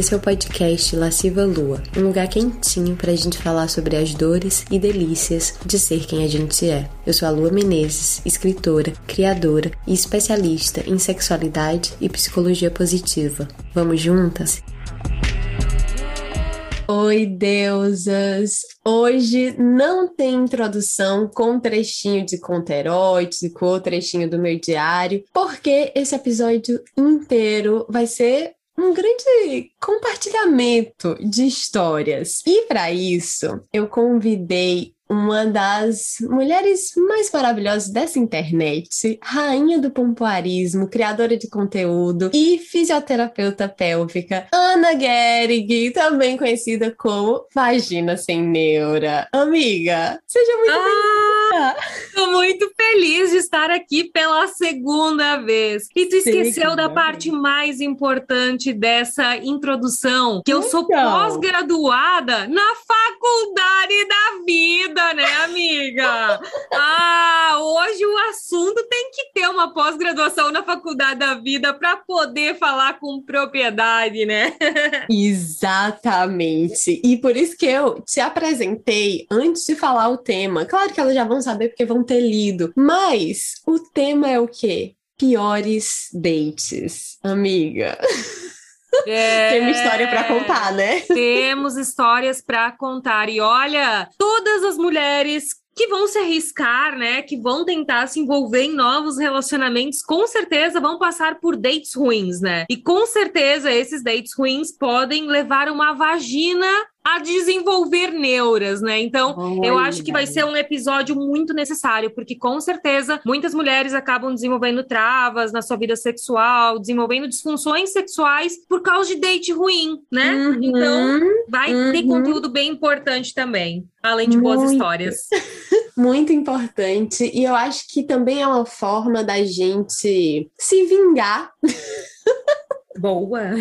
Esse é o podcast Lasciva Lua, um lugar quentinho pra gente falar sobre as dores e delícias de ser quem a gente é. Eu sou a Lua Menezes, escritora, criadora e especialista em sexualidade e psicologia positiva. Vamos juntas? Oi, deusas! Hoje não tem introdução com trechinho de conto erótico ou trechinho do meu diário, porque esse episódio inteiro vai ser um grande compartilhamento de histórias. E para isso, eu convidei uma das mulheres mais maravilhosas dessa internet, rainha do pompoarismo, criadora de conteúdo e fisioterapeuta pélvica, Ana Gehrig, também conhecida como Vagina Sem Neura. Amiga, seja muito ah, bem-vinda! Tô muito feliz de estar aqui pela segunda vez. E tu esqueceu Sim, da parte mais importante dessa introdução, que eu sou então. pós-graduada na faculdade da vida vida, né, amiga? Ah, hoje o assunto tem que ter uma pós-graduação na faculdade da vida para poder falar com propriedade, né? Exatamente. E por isso que eu te apresentei antes de falar o tema. Claro que elas já vão saber porque vão ter lido, mas o tema é o quê? Piores dates, amiga. É, Temos história para contar, né? Temos histórias para contar. E olha, todas as mulheres que vão se arriscar, né? Que vão tentar se envolver em novos relacionamentos, com certeza vão passar por dates ruins, né? E com certeza esses dates ruins podem levar uma vagina a desenvolver neuras, né? Então, Olha. eu acho que vai ser um episódio muito necessário, porque com certeza muitas mulheres acabam desenvolvendo travas na sua vida sexual, desenvolvendo disfunções sexuais por causa de date ruim, né? Uhum. Então, vai uhum. ter conteúdo bem importante também, além de muito. boas histórias. muito importante, e eu acho que também é uma forma da gente se vingar Boa!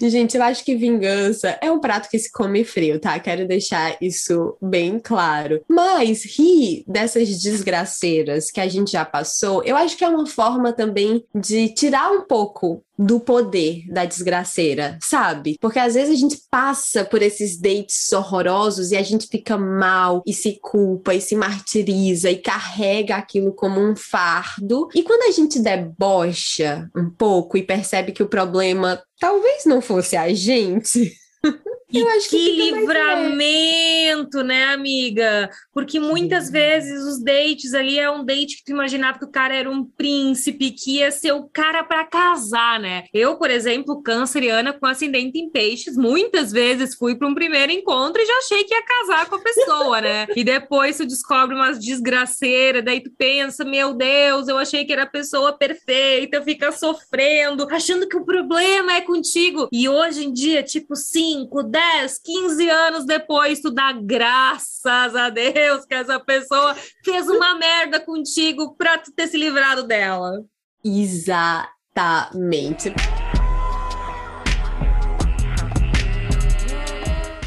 Gente, eu acho que vingança é um prato que se come frio, tá? Quero deixar isso bem claro. Mas rir dessas desgraceiras que a gente já passou, eu acho que é uma forma também de tirar um pouco do poder da desgraceira, sabe? Porque às vezes a gente passa por esses dates horrorosos e a gente fica mal e se culpa e se martiriza e carrega aquilo como um fardo. E quando a gente debocha um pouco e percebe que o problema talvez não fosse a gente. E que, que livramento, né, amiga? Porque muitas vezes os dates ali é um date que tu imaginava que o cara era um príncipe, que ia ser o cara para casar, né? Eu, por exemplo, canceriana com ascendente em peixes, muitas vezes fui para um primeiro encontro e já achei que ia casar com a pessoa, né? E depois tu descobre umas desgraceiras, daí tu pensa, meu Deus, eu achei que era a pessoa perfeita, fica sofrendo, achando que o problema é contigo. E hoje em dia, tipo 5, 10 10, 15 anos depois, tu dá graças a Deus que essa pessoa fez uma merda contigo pra tu ter se livrado dela. Exatamente.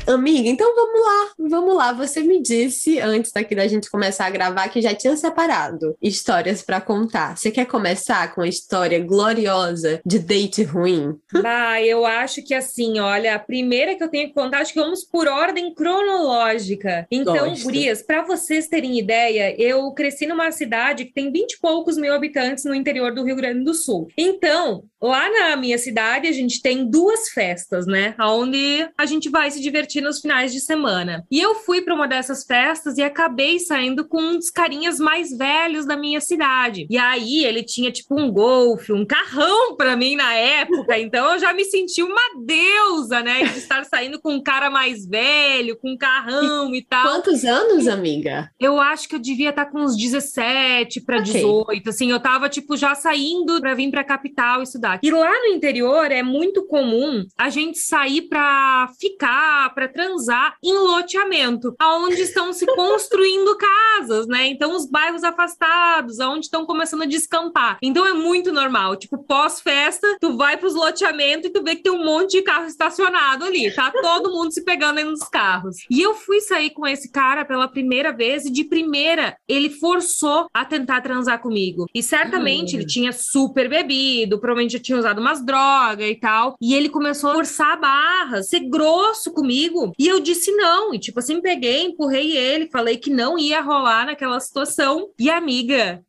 Amiga, então vamos lá, vamos lá. Você me disse antes daqui da gente começar a gravar que já tinha separado histórias para contar. Você quer começar com a história gloriosa de date ruim? Ah, eu acho que assim, olha, a primeira que eu tenho que contar, acho que vamos por ordem cronológica. Então, Gosto. gurias, para vocês terem ideia, eu cresci numa cidade que tem 20 e poucos mil habitantes no interior do Rio Grande do Sul. Então, lá na minha cidade, a gente tem duas festas, né? Onde a gente vai se divertir nos finais de semana. E eu fui para uma dessas festas e acabei saindo com uns carinhas mais velhos da minha cidade. E aí ele tinha tipo um golfe, um carrão para mim na época, então eu já me senti uma deusa, né, de estar saindo com um cara mais velho, com um carrão e, e tal. Quantos anos, amiga? Eu acho que eu devia estar com uns 17 para okay. 18, assim, eu tava tipo já saindo para vir para capital estudar. E lá no interior é muito comum a gente sair para ficar, para para transar em loteamento, aonde estão se construindo casas, né? Então os bairros afastados, aonde estão começando a descampar. Então é muito normal, tipo, pós-festa, tu vai pros loteamentos e tu vê que tem um monte de carro estacionado ali, tá todo mundo se pegando aí nos carros. E eu fui sair com esse cara pela primeira vez e de primeira ele forçou a tentar transar comigo. E certamente ele tinha super bebido, provavelmente já tinha usado umas drogas e tal. E ele começou a forçar a barra, ser grosso comigo. E eu disse não. E tipo assim, peguei, empurrei ele, falei que não ia rolar naquela situação. E amiga,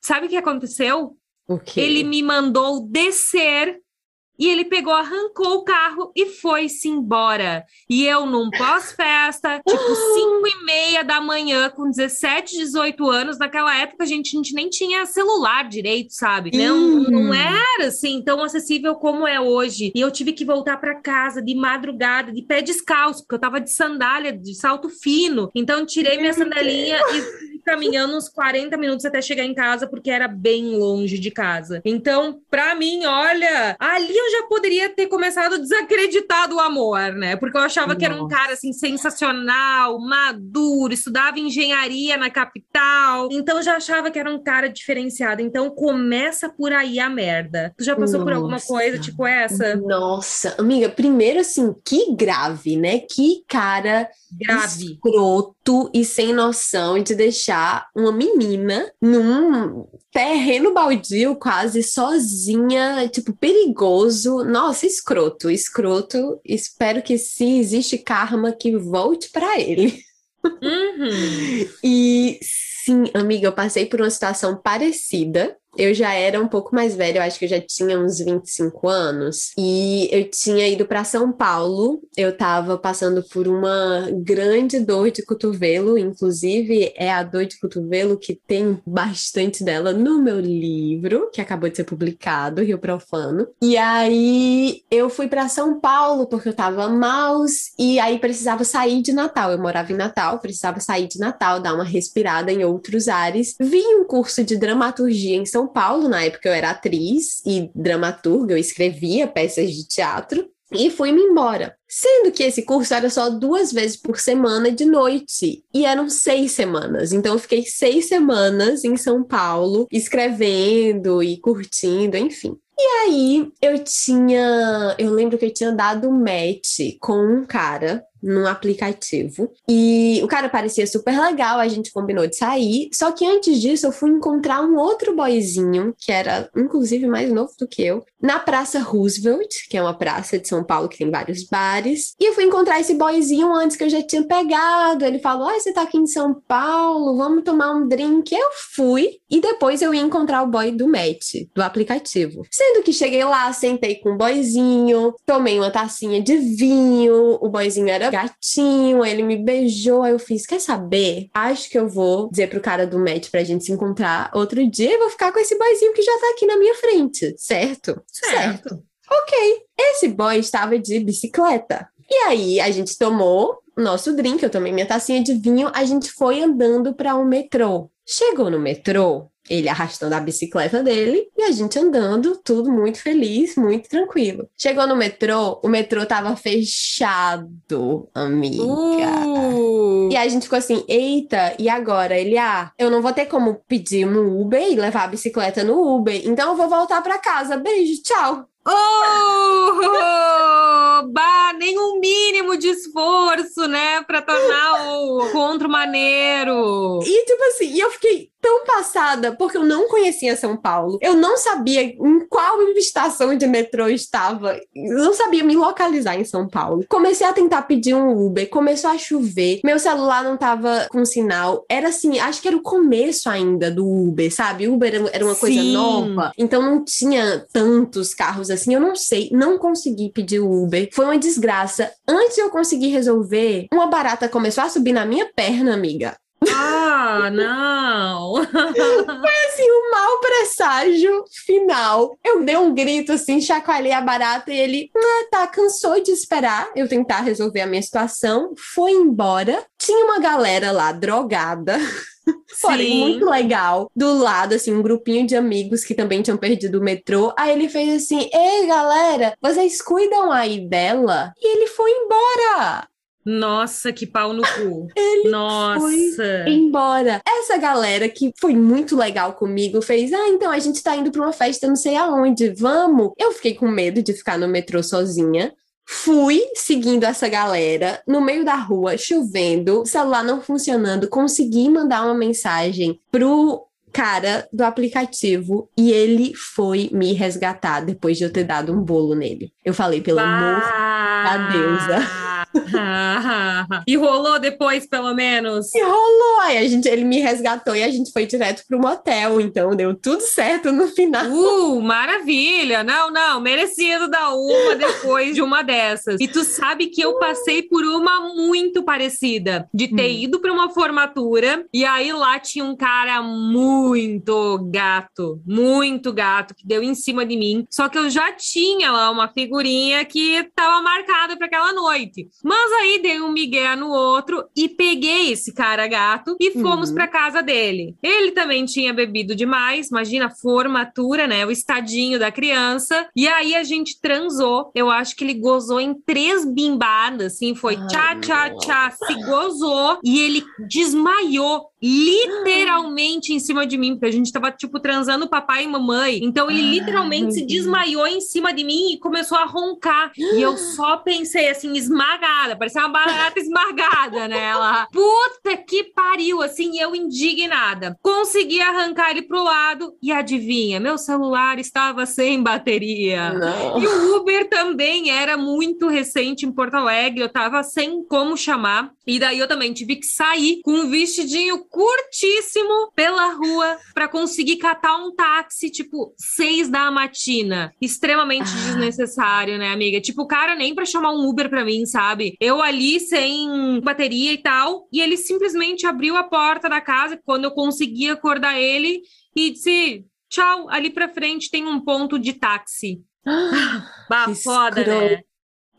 sabe o que aconteceu? Ele me mandou descer e ele pegou, arrancou o carro e foi-se embora. E eu num pós-festa, tipo 5 e meia da manhã, com 17, 18 anos. Naquela época, a gente, a gente nem tinha celular direito, sabe? Não, não era assim tão acessível como é hoje. E eu tive que voltar para casa de madrugada, de pé descalço, porque eu tava de sandália, de salto fino. Então, tirei minha sandalinha e caminhando uns 40 minutos até chegar em casa, porque era bem longe de casa. Então, pra mim, olha, ali eu já poderia ter começado a desacreditar do amor, né? Porque eu achava que era um Nossa. cara assim sensacional, maduro, estudava engenharia na capital. Então eu já achava que era um cara diferenciado. Então começa por aí a merda. Tu já passou por alguma Nossa. coisa tipo essa? Nossa, amiga, primeiro assim, que grave, né? Que cara Grave. escroto e sem noção de deixar uma menina num terreno baldio, quase sozinha, tipo, perigoso. Nossa, escroto, escroto. Espero que se existe karma que volte pra ele. Uhum. E sim, amiga, eu passei por uma situação parecida. Eu já era um pouco mais velha, eu acho que eu já tinha uns 25 anos, e eu tinha ido para São Paulo. Eu tava passando por uma grande dor de cotovelo, inclusive é a dor de cotovelo que tem bastante dela no meu livro, que acabou de ser publicado, Rio Profano. E aí eu fui para São Paulo porque eu tava maus e aí precisava sair de Natal. Eu morava em Natal, precisava sair de Natal, dar uma respirada em outros ares. Vi um curso de dramaturgia em São Paulo, na época eu era atriz e dramaturga, eu escrevia peças de teatro. E fui-me embora. Sendo que esse curso era só duas vezes por semana de noite. E eram seis semanas. Então eu fiquei seis semanas em São Paulo, escrevendo e curtindo, enfim. E aí eu tinha. Eu lembro que eu tinha dado match com um cara num aplicativo. E o cara parecia super legal, a gente combinou de sair. Só que antes disso, eu fui encontrar um outro boyzinho, que era inclusive mais novo do que eu, na Praça Roosevelt, que é uma praça de São Paulo que tem vários bares. E eu fui encontrar esse boyzinho antes que eu já tinha pegado. Ele falou: Ah, você tá aqui em São Paulo, vamos tomar um drink. Eu fui. E depois eu ia encontrar o boy do match, do aplicativo. Sendo que cheguei lá, sentei com o boyzinho, tomei uma tacinha de vinho, o boyzinho era gatinho, ele me beijou, aí eu fiz, quer saber? Acho que eu vou dizer pro cara do match pra gente se encontrar outro dia e vou ficar com esse boyzinho que já tá aqui na minha frente, certo? Certo. Ok. Esse boy estava de bicicleta. E aí a gente tomou o nosso drink, eu tomei minha tacinha de vinho, a gente foi andando para um metrô. Chegou no metrô, ele arrastando a bicicleta dele e a gente andando, tudo muito feliz, muito tranquilo. Chegou no metrô, o metrô tava fechado, amiga. Uh. E a gente ficou assim, eita, e agora? Ele, ah, eu não vou ter como pedir um Uber e levar a bicicleta no Uber, então eu vou voltar pra casa. Beijo, tchau. Oh! Bah, nem um mínimo de esforço, né? Pra tornar o encontro maneiro. E tipo assim, eu fiquei tão passada porque eu não conhecia São Paulo. Eu não sabia em qual estação de metrô eu estava. Eu não sabia me localizar em São Paulo. Comecei a tentar pedir um Uber, começou a chover. Meu celular não tava com sinal. Era assim, acho que era o começo ainda do Uber, sabe? Uber era- uma coisa Sim. nova. Então não tinha tantos carros assim. Eu não sei, não consegui pedir o Uber. Foi uma desgraça. Antes de eu conseguir resolver, uma barata começou a subir na minha perna, amiga. Ah, não. assim, o mau presságio final. Eu dei um grito assim, chacoalhei a barata e ele, ah, tá, cansou de esperar eu tentar resolver a minha situação, foi embora. Tinha uma galera lá drogada. Porém, muito legal. Do lado, assim, um grupinho de amigos que também tinham perdido o metrô. Aí ele fez assim: Ei, galera, vocês cuidam aí dela? E ele foi embora. Nossa, que pau no cu. Ele Nossa. foi embora. Essa galera que foi muito legal comigo fez: Ah, então a gente tá indo pra uma festa não sei aonde, vamos. Eu fiquei com medo de ficar no metrô sozinha. Fui seguindo essa galera no meio da rua, chovendo, celular não funcionando, consegui mandar uma mensagem pro cara do aplicativo e ele foi me resgatar depois de eu ter dado um bolo nele. Eu falei, pelo amor da deusa. e rolou depois, pelo menos? E rolou. Aí a gente, ele me resgatou e a gente foi direto pro motel. Então deu tudo certo no final. Uh, maravilha! Não, não, merecido dar uma depois de uma dessas. E tu sabe que eu passei por uma muito parecida, de ter hum. ido para uma formatura e aí lá tinha um cara muito gato, muito gato, que deu em cima de mim. Só que eu já tinha lá uma figurinha que tava marcada para aquela noite. Mas aí dei um migué no outro e peguei esse cara gato e fomos uhum. para casa dele. Ele também tinha bebido demais, imagina a formatura, né? O estadinho da criança. E aí a gente transou. Eu acho que ele gozou em três bimbadas, assim, foi tchá, tchá, tchá, se gozou e ele desmaiou literalmente em cima de mim, porque a gente tava, tipo, transando papai e mamãe. Então ele literalmente se desmaiou em cima de mim e começou a roncar. E eu só pensei assim, esmagada, parecia uma barata esmagada nela. Puta que pariu, assim, eu indignada. Consegui arrancar ele pro lado e adivinha, meu celular estava sem bateria. Não. E o Uber também era muito recente em Porto Alegre, eu tava sem como chamar. E daí eu também tive que sair com um vestidinho curtíssimo pela rua para conseguir catar um táxi, tipo, seis da matina. Extremamente ah. desnecessário, né, amiga? Tipo, o cara nem para chamar um Uber para mim, sabe? Eu ali sem bateria e tal, e ele simplesmente abriu a porta da casa quando eu consegui acordar ele e disse: tchau, ali pra frente tem um ponto de táxi. bah, foda, né?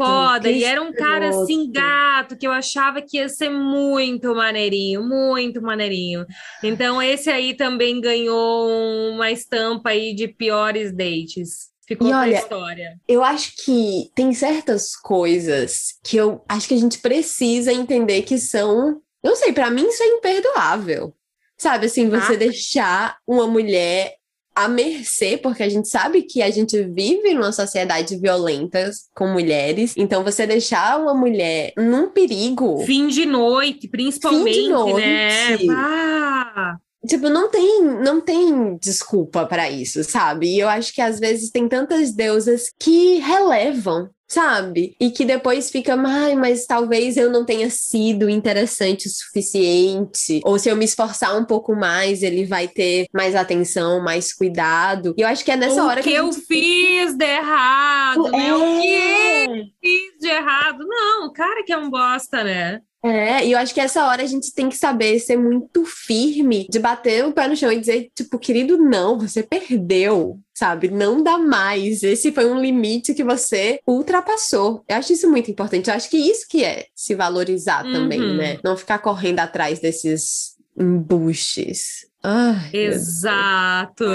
Foda. E era um cara assim, gato, que eu achava que ia ser muito maneirinho, muito maneirinho. Então, esse aí também ganhou uma estampa aí de piores dates. Ficou e olha, história. Eu acho que tem certas coisas que eu acho que a gente precisa entender que são. Não sei, para mim isso é imperdoável. Sabe, assim, você ah. deixar uma mulher à mercê, porque a gente sabe que a gente vive numa sociedade violenta com mulheres. Então, você deixar uma mulher num perigo. Fim de noite, principalmente, Fim de noite. né? Ah. Tipo, não tem, não tem desculpa para isso, sabe? E eu acho que às vezes tem tantas deusas que relevam sabe? E que depois fica, ai, mas talvez eu não tenha sido interessante o suficiente, ou se eu me esforçar um pouco mais, ele vai ter mais atenção, mais cuidado. E eu acho que é nessa o hora que, que eu fiz de errado, é... né? O que é. Fiz de errado? Não, o cara que é um bosta, né? É, e eu acho que essa hora a gente tem que saber ser muito firme, de bater o pé no chão e dizer, tipo, querido, não, você perdeu, sabe? Não dá mais. Esse foi um limite que você ultrapassou. Eu acho isso muito importante. Eu acho que isso que é se valorizar uhum. também, né? Não ficar correndo atrás desses embuches. Ai, Exato.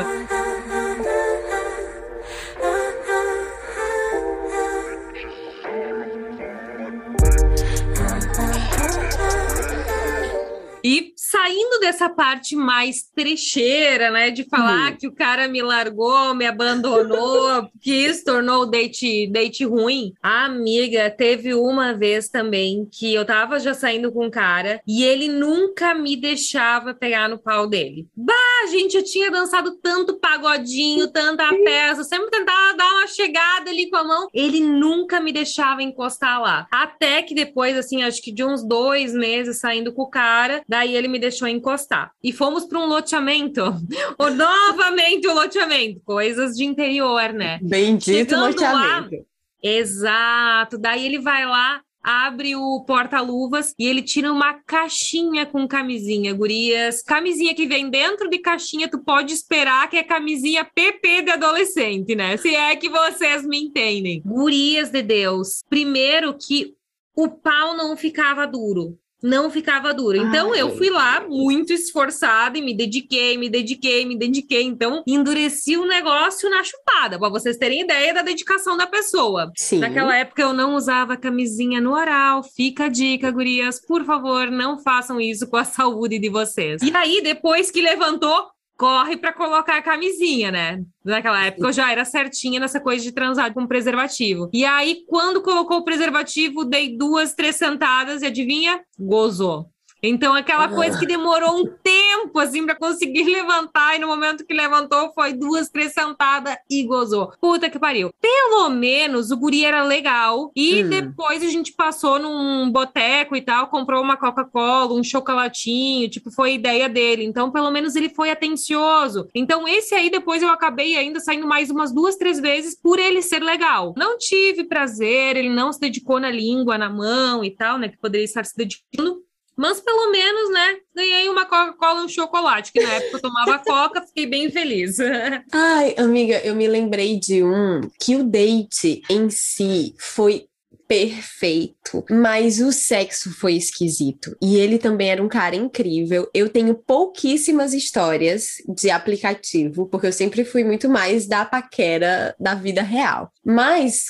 E saindo dessa parte mais trecheira, né, de falar hum. que o cara me largou, me abandonou, que isso tornou o date, date ruim, a amiga teve uma vez também que eu tava já saindo com um cara e ele nunca me deixava pegar no pau dele. Bah, a gente já tinha dançado tanto pagodinho, tanta peça, sempre tentava dar uma chegada ali com a mão, ele nunca me deixava encostar lá. Até que depois, assim, acho que de uns dois meses saindo com o cara, Daí ele me deixou encostar. E fomos para um loteamento. o, novamente o loteamento. Coisas de interior, né? Bendito Chegando loteamento. Lá, exato. Daí ele vai lá, abre o porta-luvas e ele tira uma caixinha com camisinha, gurias. Camisinha que vem dentro de caixinha, tu pode esperar que é camisinha PP de adolescente, né? Se é que vocês me entendem. Gurias de Deus. Primeiro que o pau não ficava duro não ficava duro. Então Ai. eu fui lá muito esforçada e me dediquei, me dediquei, me dediquei. Então endureci o negócio na chupada, para vocês terem ideia da dedicação da pessoa. Sim. Naquela época eu não usava camisinha no oral. Fica a dica, gurias, por favor, não façam isso com a saúde de vocês. E aí, depois que levantou, corre para colocar a camisinha, né? Naquela época eu já era certinha nessa coisa de transar com preservativo. E aí, quando colocou o preservativo, dei duas, três sentadas e adivinha? Gozou. Então, aquela coisa que demorou um tempo, assim, para conseguir levantar, e no momento que levantou, foi duas, três sentadas e gozou. Puta que pariu. Pelo menos o guri era legal, e hum. depois a gente passou num boteco e tal, comprou uma Coca-Cola, um chocolatinho, tipo, foi ideia dele. Então, pelo menos ele foi atencioso. Então, esse aí, depois eu acabei ainda saindo mais umas duas, três vezes por ele ser legal. Não tive prazer, ele não se dedicou na língua, na mão e tal, né, que poderia estar se dedicando mas pelo menos, né, ganhei uma Coca-Cola e um chocolate, que na época eu tomava Coca, fiquei bem feliz. Ai, amiga, eu me lembrei de um que o date em si foi perfeito, mas o sexo foi esquisito. E ele também era um cara incrível. Eu tenho pouquíssimas histórias de aplicativo, porque eu sempre fui muito mais da paquera da vida real. Mas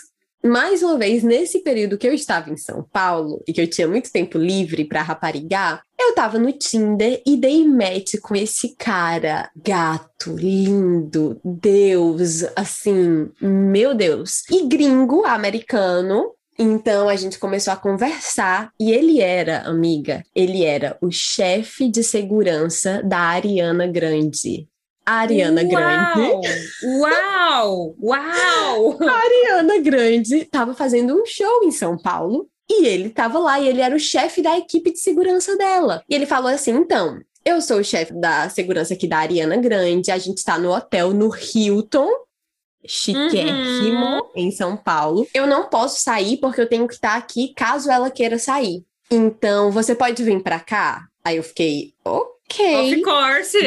mais uma vez, nesse período que eu estava em São Paulo e que eu tinha muito tempo livre para raparigar, eu tava no Tinder e dei match com esse cara gato, lindo, Deus, assim, meu Deus. E gringo, americano, então a gente começou a conversar e ele era, amiga, ele era o chefe de segurança da Ariana Grande. Ariana uau, Grande. Uau! Uau! A Ariana Grande estava fazendo um show em São Paulo e ele estava lá e ele era o chefe da equipe de segurança dela. E ele falou assim: então, eu sou o chefe da segurança aqui da Ariana Grande, a gente está no hotel no Hilton. Chiquérrimo uhum. em São Paulo. Eu não posso sair porque eu tenho que estar aqui caso ela queira sair. Então, você pode vir para cá? Aí eu fiquei, ok. Of course.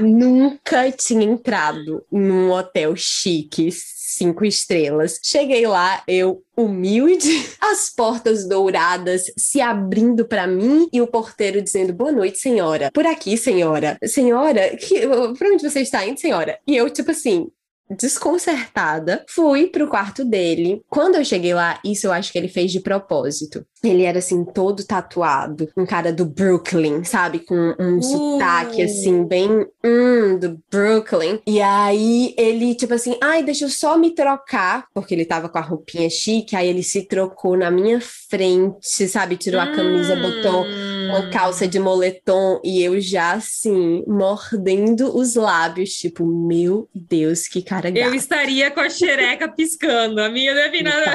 Nunca tinha entrado num hotel chique, cinco estrelas. Cheguei lá, eu humilde, as portas douradas se abrindo para mim e o porteiro dizendo boa noite, senhora. Por aqui, senhora. Senhora, que, pra onde você está indo, senhora? E eu, tipo assim, desconcertada, fui pro quarto dele. Quando eu cheguei lá, isso eu acho que ele fez de propósito. Ele era assim, todo tatuado, um cara do Brooklyn, sabe? Com um uh. sotaque assim, bem hum, do Brooklyn. E aí ele, tipo assim, ai, deixa eu só me trocar, porque ele tava com a roupinha chique, aí ele se trocou na minha frente, sabe? Tirou a camisa, botou uma calça de moletom e eu já assim, mordendo os lábios, tipo, meu Deus, que cara gato. Eu estaria com a xereca piscando. A minha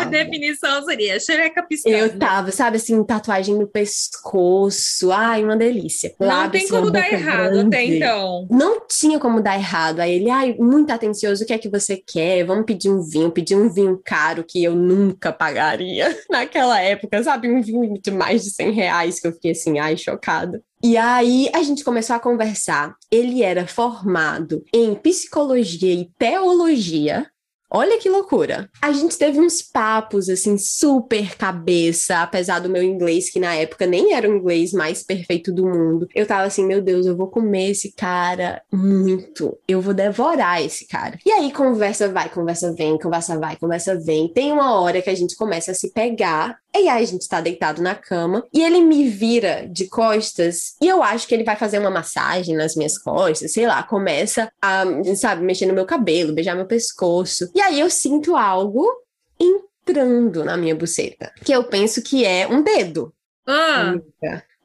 definição seria xereca piscando. Eu tava, sabe assim, tatuagem no pescoço. Ai, uma delícia. Não Lábio, tem como dar errado grande. até então. Não tinha como dar errado. Aí ele, ai, muito atencioso, o que é que você quer? Vamos pedir um vinho. Pedir um vinho caro que eu nunca pagaria naquela época, sabe? Um vinho de mais de 100 reais que eu fiquei assim, ai, chocada. E aí a gente começou a conversar. Ele era formado em psicologia e teologia. Olha que loucura. A gente teve uns papos, assim, super cabeça, apesar do meu inglês, que na época nem era o inglês mais perfeito do mundo. Eu tava assim, meu Deus, eu vou comer esse cara muito. Eu vou devorar esse cara. E aí, conversa vai, conversa vem, conversa vai, conversa vem. Tem uma hora que a gente começa a se pegar e aí a gente tá deitado na cama e ele me vira de costas e eu acho que ele vai fazer uma massagem nas minhas costas, sei lá, começa a, sabe, mexer no meu cabelo, beijar meu pescoço. E aí eu sinto algo entrando na minha buceta, que eu penso que é um dedo. Ah.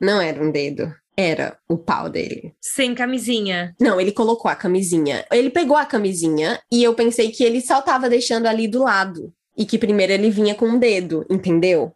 Não era um dedo. Era o pau dele. Sem camisinha. Não, ele colocou a camisinha. Ele pegou a camisinha e eu pensei que ele só tava deixando ali do lado e que primeiro ele vinha com um dedo, entendeu?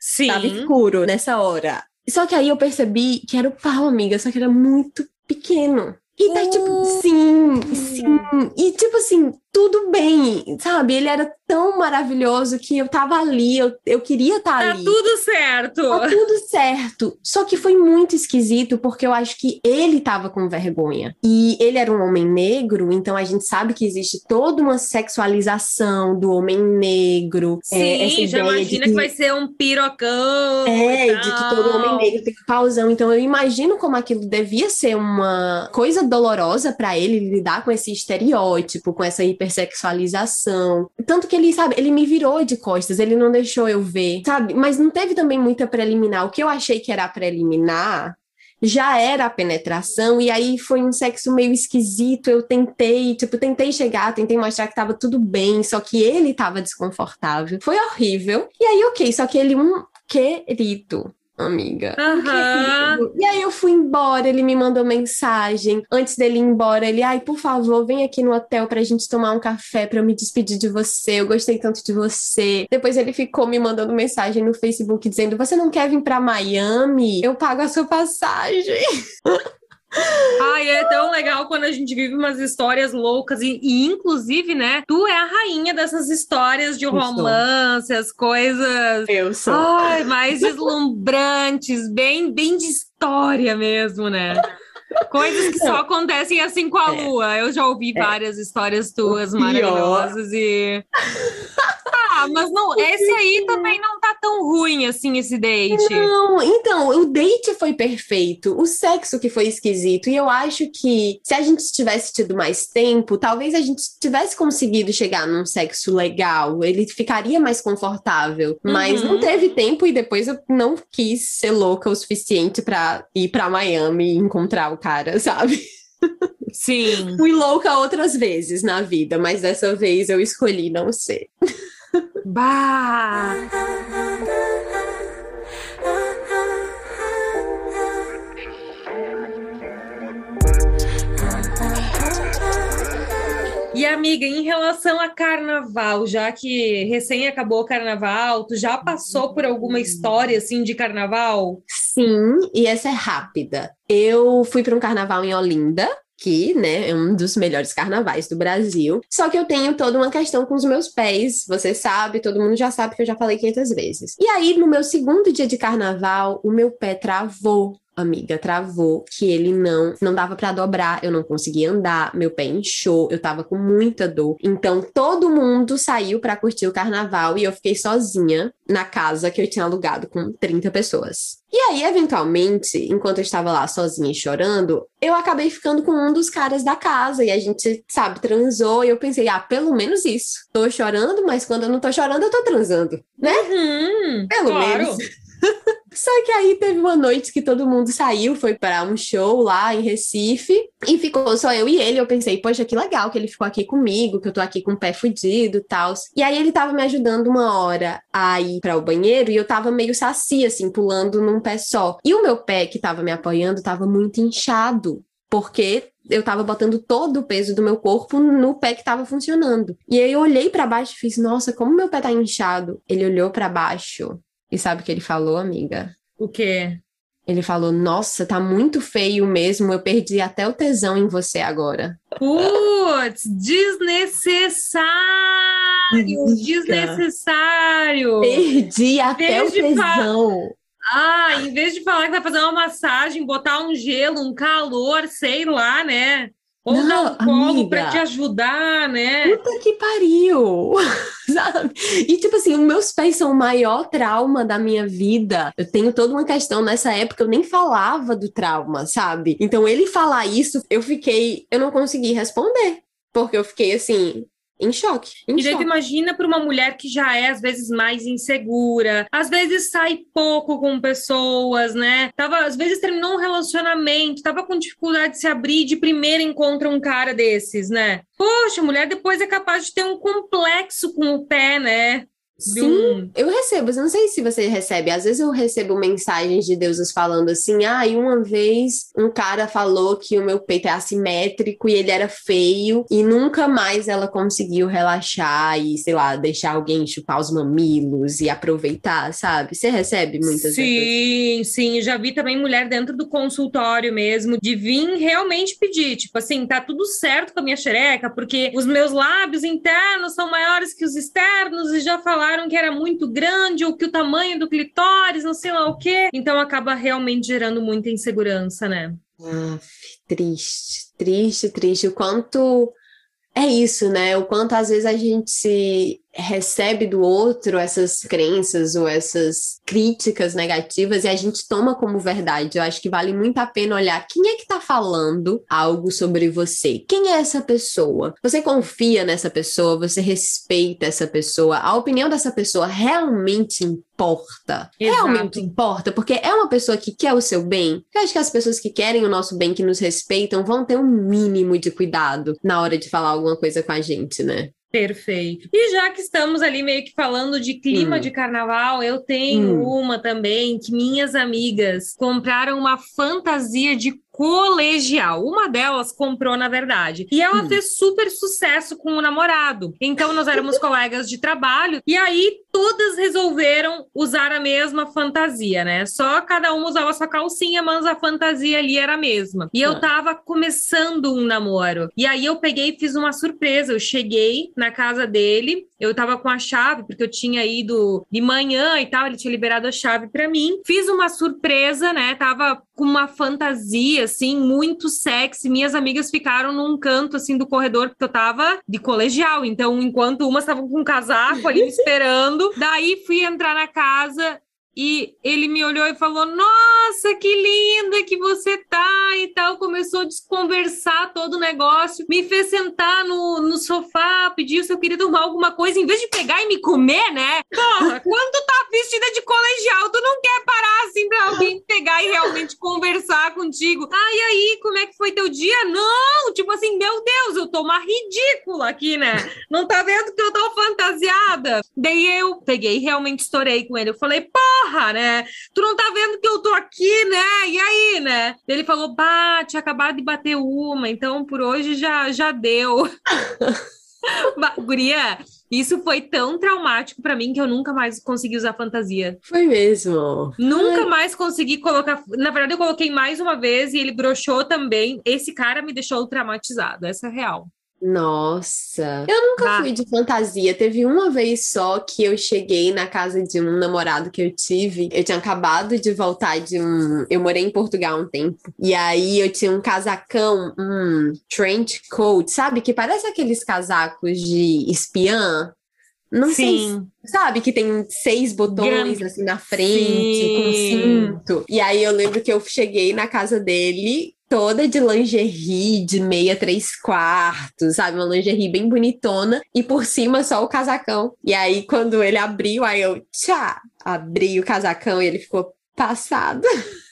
Sim. Tava escuro nessa hora. Só que aí eu percebi que era o pau, amiga, só que era muito pequeno. E tá uh. tipo, sim, sim. E tipo assim, tudo bem, sabe? Ele era tão maravilhoso que eu tava ali, eu, eu queria estar tá tá ali. Tá tudo certo. Tá tudo certo. Só que foi muito esquisito porque eu acho que ele tava com vergonha. E ele era um homem negro, então a gente sabe que existe toda uma sexualização do homem negro. É, Sim, é, já imagina que... que... vai ser um pirocão. É, de que todo homem negro tem um pausão. Então eu imagino como aquilo devia ser uma coisa dolorosa para ele lidar com esse estereótipo, com essa hipersexualização. Tanto que ele, sabe, ele me virou de costas, ele não deixou eu ver, sabe? Mas não teve também muita preliminar. O que eu achei que era preliminar já era a penetração, e aí foi um sexo meio esquisito. Eu tentei, tipo, tentei chegar, tentei mostrar que tava tudo bem, só que ele tava desconfortável. Foi horrível. E aí, ok, só que ele, um querido, amiga. Uhum. E aí eu fui embora, ele me mandou mensagem. Antes dele ir embora, ele, ai, por favor, vem aqui no hotel pra gente tomar um café pra eu me despedir de você. Eu gostei tanto de você. Depois ele ficou me mandando mensagem no Facebook dizendo: Você não quer vir pra Miami? Eu pago a sua passagem. Ai, é tão legal quando a gente vive umas histórias loucas e, e inclusive, né? Tu é a rainha dessas histórias de romance, as coisas. Eu sou. Ai, mais deslumbrantes, bem, bem de história mesmo, né? Coisas que só acontecem assim com a é. lua. Eu já ouvi é. várias histórias tuas maravilhosas e. Ah, mas não, esse aí também não tá tão ruim assim, esse date. Não, então, o date foi perfeito, o sexo que foi esquisito. E eu acho que se a gente tivesse tido mais tempo, talvez a gente tivesse conseguido chegar num sexo legal, ele ficaria mais confortável. Mas uhum. não teve tempo e depois eu não quis ser louca o suficiente para ir para Miami e encontrar o cara, sabe? Sim. Fui louca outras vezes na vida, mas dessa vez eu escolhi não ser. Bah! E amiga, em relação a carnaval, já que recém acabou o carnaval, tu já passou por alguma história assim de carnaval? Sim, e essa é rápida. Eu fui para um carnaval em Olinda, que, né, é um dos melhores carnavais do Brasil. Só que eu tenho toda uma questão com os meus pés, você sabe, todo mundo já sabe que eu já falei 500 vezes. E aí, no meu segundo dia de carnaval, o meu pé travou amiga, travou, que ele não não dava para dobrar, eu não conseguia andar, meu pé inchou, eu tava com muita dor. Então todo mundo saiu para curtir o carnaval e eu fiquei sozinha na casa que eu tinha alugado com 30 pessoas. E aí, eventualmente, enquanto eu estava lá sozinha e chorando, eu acabei ficando com um dos caras da casa e a gente, sabe, transou e eu pensei, ah, pelo menos isso. Tô chorando, mas quando eu não tô chorando, eu tô transando, né? Uhum, pelo claro. menos. Só que aí teve uma noite que todo mundo saiu, foi para um show lá em Recife e ficou só eu e ele. Eu pensei, poxa, que legal que ele ficou aqui comigo, que eu tô aqui com o pé fudido e tal. E aí ele tava me ajudando uma hora a ir para o banheiro e eu tava meio sacia, assim, pulando num pé só. E o meu pé que tava me apoiando tava muito inchado, porque eu tava botando todo o peso do meu corpo no pé que tava funcionando. E aí eu olhei para baixo e fiz, nossa, como meu pé tá inchado. Ele olhou para baixo e sabe o que ele falou, amiga? O quê? Ele falou: Nossa, tá muito feio mesmo. Eu perdi até o tesão em você agora. Putz, desnecessário! Desnecessário! Perdi até o tesão. Ah, em vez de falar que vai fazer uma massagem, botar um gelo, um calor, sei lá, né? Ou não, um para te ajudar, né? Puta que pariu! Sabe? E tipo assim, os meus pés são o maior trauma da minha vida. Eu tenho toda uma questão nessa época, eu nem falava do trauma, sabe? Então ele falar isso, eu fiquei, eu não consegui responder. Porque eu fiquei assim, em choque. Em e daí imagina para uma mulher que já é às vezes mais insegura, às vezes sai pouco com pessoas, né? Tava, às vezes terminou um relacionamento, tava com dificuldade de se abrir, de primeiro encontra um cara desses, né? Poxa, mulher depois é capaz de ter um complexo com o pé, né? Sim, um... eu recebo. Eu não sei se você recebe. Às vezes eu recebo mensagens de deuses falando assim: ah, e uma vez um cara falou que o meu peito é assimétrico e ele era feio, e nunca mais ela conseguiu relaxar e, sei lá, deixar alguém chupar os mamilos e aproveitar, sabe? Você recebe muitas Sim, dessas? sim. Já vi também mulher dentro do consultório mesmo, de vir realmente pedir, tipo assim, tá tudo certo com a minha xereca, porque os meus lábios internos são maiores que os externos e já falaram que era muito grande ou que o tamanho do clitóris, não sei lá o quê. Então acaba realmente gerando muita insegurança, né? Ah, triste, triste, triste. O quanto é isso, né? O quanto às vezes a gente se recebe do outro essas crenças ou essas críticas negativas e a gente toma como verdade. Eu acho que vale muito a pena olhar quem é que está falando algo sobre você. Quem é essa pessoa? Você confia nessa pessoa? Você respeita essa pessoa? A opinião dessa pessoa realmente importa? Exato. Realmente importa? Porque é uma pessoa que quer o seu bem. Eu acho que as pessoas que querem o nosso bem, que nos respeitam, vão ter um mínimo de cuidado na hora de falar alguma coisa com a gente, né? Perfeito. E já que estamos ali meio que falando de clima hum. de carnaval, eu tenho hum. uma também que minhas amigas compraram uma fantasia de colegial. Uma delas comprou, na verdade. E ela hum. fez super sucesso com o namorado. Então, nós éramos colegas de trabalho. E aí, todas resolveram usar a mesma fantasia, né? Só cada uma usava sua calcinha, mas a fantasia ali era a mesma. E eu ah. tava começando um namoro. E aí, eu peguei e fiz uma surpresa. Eu cheguei na casa dele. Eu tava com a chave, porque eu tinha ido de manhã e tal. Ele tinha liberado a chave para mim. Fiz uma surpresa, né? Tava com uma fantasia assim, muito sexy. Minhas amigas ficaram num canto, assim, do corredor, porque eu tava de colegial. Então, enquanto umas estavam com um casaco ali esperando, daí fui entrar na casa e ele me olhou e falou: Nossa, que linda que você tá e tal. Começou a desconversar todo o negócio, me fez sentar no, no sofá, pediu se eu queria tomar alguma coisa, em vez de pegar e me comer, né? Porra, quando tu tá vestida de colegial, tu não quer parar assim pra alguém pegar e realmente conversar contigo. Ah, e aí, como é que foi teu dia? Não, tipo assim, meu Deus, eu tô uma ridícula aqui, né? Não tá vendo que eu tô fantasiada? Daí eu peguei e realmente estourei com ele. Eu falei, porra porra, né? Tu não tá vendo que eu tô aqui, né? E aí, né? Ele falou, bah, tinha acabado de bater uma, então por hoje já, já deu. Guria, isso foi tão traumático para mim que eu nunca mais consegui usar fantasia. Foi mesmo. Nunca Ai. mais consegui colocar. Na verdade, eu coloquei mais uma vez e ele broxou também. Esse cara me deixou traumatizado, essa é real. Nossa, eu nunca ah. fui de fantasia. Teve uma vez só que eu cheguei na casa de um namorado que eu tive. Eu tinha acabado de voltar de um. Eu morei em Portugal um tempo. E aí eu tinha um casacão, um trench coat, sabe? Que parece aqueles casacos de espiã. Não Sim. sei, sabe? Que tem seis botões assim na frente, Sim. com cinto. E aí eu lembro que eu cheguei na casa dele toda de lingerie, de meia três quartos, sabe? Uma lingerie bem bonitona e por cima só o casacão. E aí, quando ele abriu, aí eu, tchá, abri o casacão e ele ficou passado.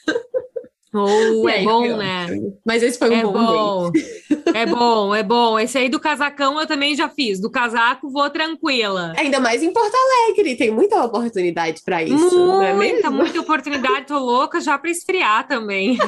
Oh, é bom, né? Mas esse foi um é bom, bom. É bom, é bom. Esse aí do casacão eu também já fiz. Do casaco vou tranquila. Ainda mais em Porto Alegre, tem muita oportunidade para isso. Muita, muita, muita oportunidade. Tô louca já para esfriar também.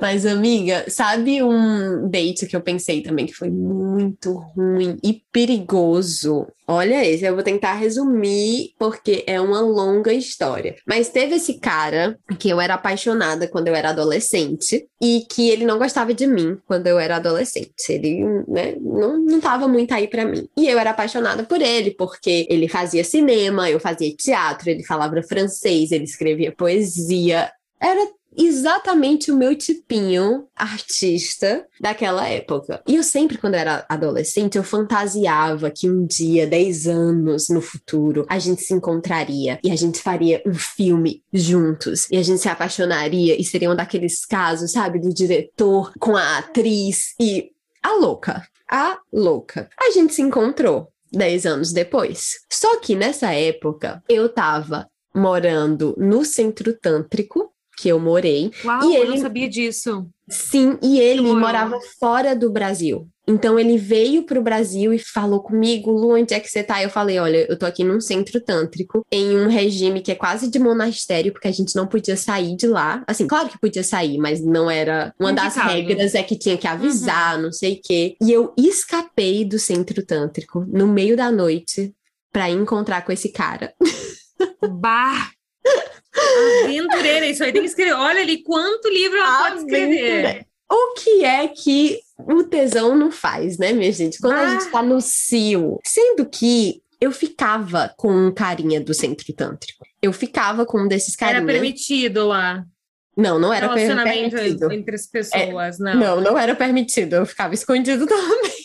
Mas, amiga, sabe um date que eu pensei também que foi muito ruim e perigoso? Olha esse, eu vou tentar resumir porque é uma longa história. Mas teve esse cara que eu era apaixonada quando eu era adolescente e que ele não gostava de mim quando eu era adolescente. Ele, né, não, não tava muito aí para mim. E eu era apaixonada por ele porque ele fazia cinema, eu fazia teatro, ele falava francês, ele escrevia poesia. Era exatamente o meu tipinho artista daquela época. E eu sempre, quando era adolescente, eu fantasiava que um dia, 10 anos no futuro, a gente se encontraria e a gente faria um filme juntos e a gente se apaixonaria e seria um daqueles casos, sabe, do diretor com a atriz e a louca. A louca. A gente se encontrou. 10 anos depois. Só que nessa época eu tava morando no centro tântrico que eu morei. Uau, e eu ele não sabia disso. Sim, e ele morou morava fora do Brasil. Então ele veio para o Brasil e falou comigo, Lu, onde é que você tá? Eu falei, olha, eu tô aqui num centro tântrico, em um regime que é quase de monastério, porque a gente não podia sair de lá. Assim, claro que podia sair, mas não era. Uma das Indicável. regras é que tinha que avisar, não sei o quê. E eu escapei do centro tântrico no meio da noite para encontrar com esse cara. Bah! Aventureira, isso aí tem que escrever. Olha ali quanto livro ela pode escrever. O que é que o tesão não faz, né, minha gente? Quando a Ah. gente tá no cio. Sendo que eu ficava com um carinha do centro tântrico. Eu ficava com um desses Era carinhas. permitido lá. Não, não era Relacionamento permitido. entre as pessoas, não. Não, não era permitido. Eu ficava escondido também.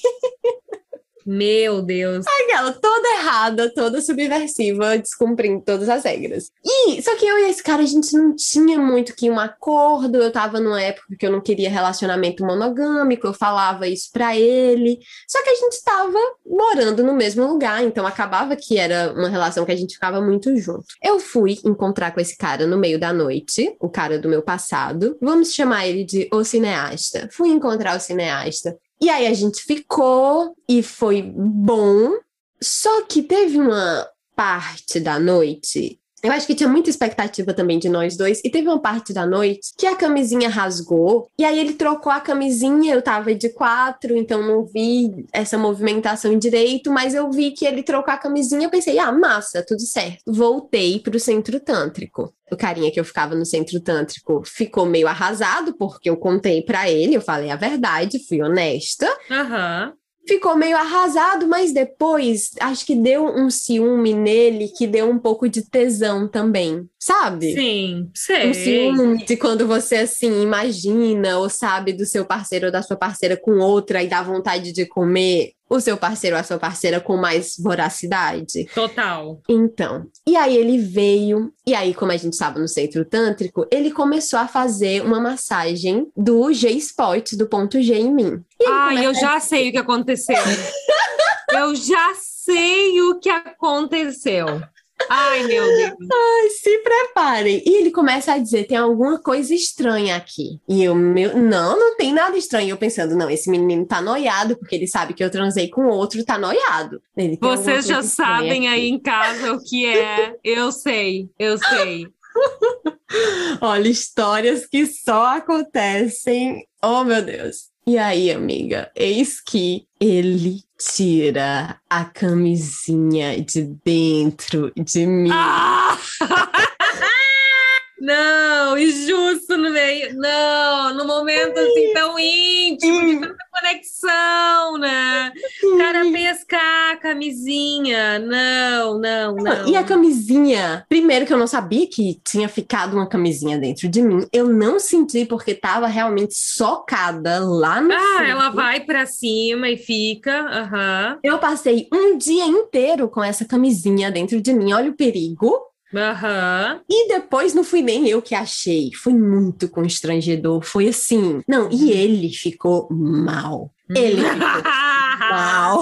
Meu Deus. Aquela toda errada, toda subversiva, descumprindo todas as regras. E só que eu e esse cara, a gente não tinha muito que um acordo. Eu tava numa época que eu não queria relacionamento monogâmico, eu falava isso pra ele. Só que a gente tava morando no mesmo lugar, então acabava que era uma relação que a gente ficava muito junto. Eu fui encontrar com esse cara no meio da noite, o cara do meu passado. Vamos chamar ele de o cineasta. Fui encontrar o cineasta. E aí a gente ficou e foi bom. Só que teve uma parte da noite. Eu acho que tinha muita expectativa também de nós dois. E teve uma parte da noite que a camisinha rasgou. E aí ele trocou a camisinha. Eu tava de quatro, então não vi essa movimentação direito. Mas eu vi que ele trocou a camisinha. Eu pensei, ah, massa, tudo certo. Voltei pro centro tântrico. O carinha que eu ficava no centro tântrico ficou meio arrasado, porque eu contei pra ele, eu falei a verdade, fui honesta Aham. Ficou meio arrasado, mas depois acho que deu um ciúme nele que deu um pouco de tesão também, sabe? Sim, Um sei. ciúme de quando você assim imagina ou sabe do seu parceiro ou da sua parceira com outra e dá vontade de comer o seu parceiro ou a sua parceira com mais voracidade. Total. Então, e aí ele veio, e aí, como a gente estava no centro tântrico, ele começou a fazer uma massagem do G-Spot, do ponto G em mim. Começa eu já sei o que aconteceu. eu já sei o que aconteceu. Ai, meu Deus. se preparem. E ele começa a dizer: tem alguma coisa estranha aqui. E eu, meu, não, não tem nada estranho. Eu pensando, não, esse menino tá noiado, porque ele sabe que eu transei com outro, tá noiado. Ele, "Tem alguma Vocês já sabem aqui." aí em casa o que é. Eu sei, eu sei. Olha, histórias que só acontecem. Oh, meu Deus. E aí, amiga, eis que ele tira a camisinha de dentro de mim. Ah! Não, injusto no meio. Não, no momento assim tão íntimo, de tanta conexão, né? Cara pescar a camisinha. Não, não, não. E a camisinha, primeiro que eu não sabia que tinha ficado uma camisinha dentro de mim, eu não senti porque tava realmente socada lá no Ah, fundo. ela vai pra cima e fica. Aham, Eu passei um dia inteiro com essa camisinha dentro de mim, olha o perigo. Aham. E depois não fui nem eu que achei, foi muito constrangedor, foi assim. Não, e ele ficou mal. Ele ficou mal.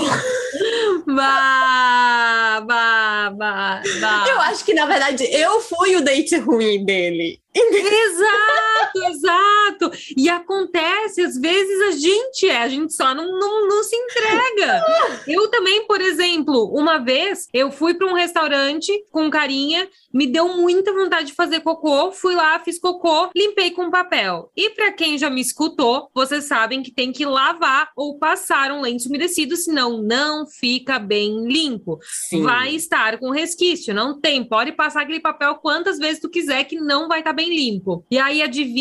Bah, bah, bah, bah. Eu acho que na verdade eu fui o date ruim dele. Exato, exato. E acontece, às vezes a gente é, a gente só não, não, não se entrega. Eu também, por exemplo, uma vez eu fui para um restaurante com carinha, me deu muita vontade de fazer cocô, fui lá, fiz cocô, limpei com papel. E para quem já me escutou, vocês sabem que tem que lavar ou passar um lenço umedecido, senão não fica bem limpo. Sim. Vai estar com resquício, não tem. Pode passar aquele papel quantas vezes tu quiser que não vai estar bem limpo. E aí, adivinha?